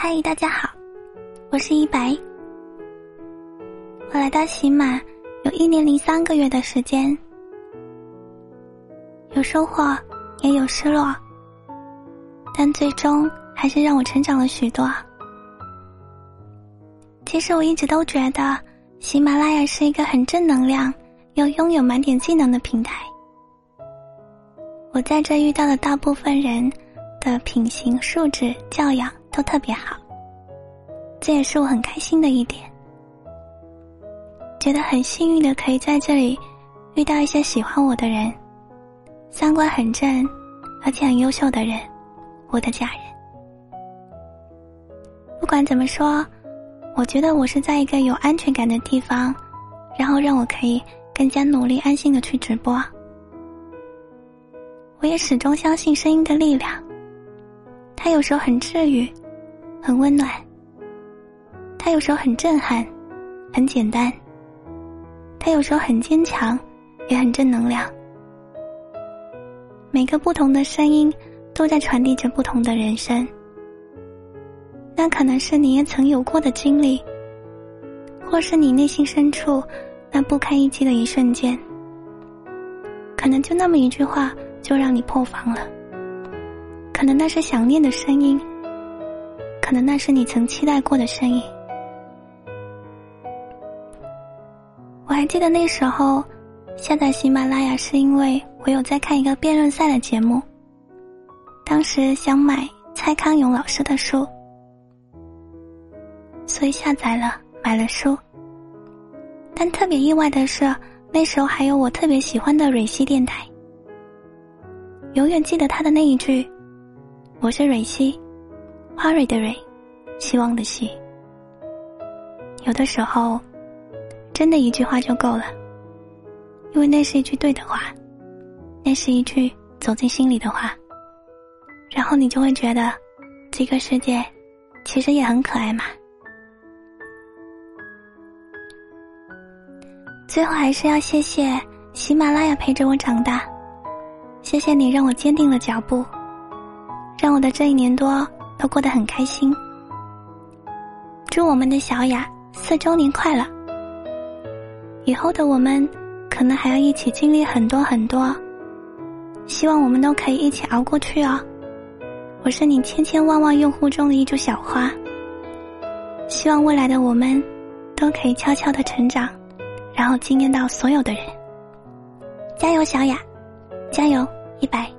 嗨，大家好，我是一白。我来到喜马有一年零三个月的时间，有收获，也有失落，但最终还是让我成长了许多。其实我一直都觉得喜马拉雅是一个很正能量又拥有满点技能的平台。我在这遇到的大部分人的品行、素质、教养都特别好，这也是我很开心的一点。觉得很幸运的可以在这里遇到一些喜欢我的人，三观很正而且很优秀的人，我的家人。不管怎么说，我觉得我是在一个有安全感的地方，然后让我可以更加努力、安心的去直播。我也始终相信声音的力量，它有时候很治愈，很温暖；他有时候很震撼，很简单；他有时候很坚强，也很正能量。每个不同的声音都在传递着不同的人生，那可能是你也曾有过的经历，或是你内心深处那不堪一击的一瞬间，可能就那么一句话。就让你破防了。可能那是想念的声音，可能那是你曾期待过的声音。我还记得那时候下载喜马拉雅是因为我有在看一个辩论赛的节目，当时想买蔡康永老师的书，所以下载了买了书。但特别意外的是，那时候还有我特别喜欢的蕊希电台。永远记得他的那一句：“我是蕊希，花蕊的蕊，希望的希。”有的时候，真的一句话就够了，因为那是一句对的话，那是一句走进心里的话，然后你就会觉得，这个世界其实也很可爱嘛。最后还是要谢谢喜马拉雅陪着我长大。谢谢你让我坚定了脚步，让我的这一年多都过得很开心。祝我们的小雅四周年快乐！以后的我们可能还要一起经历很多很多，希望我们都可以一起熬过去哦。我是你千千万万用户中的一株小花，希望未来的我们都可以悄悄的成长，然后惊艳到所有的人。加油，小雅！加油！一百。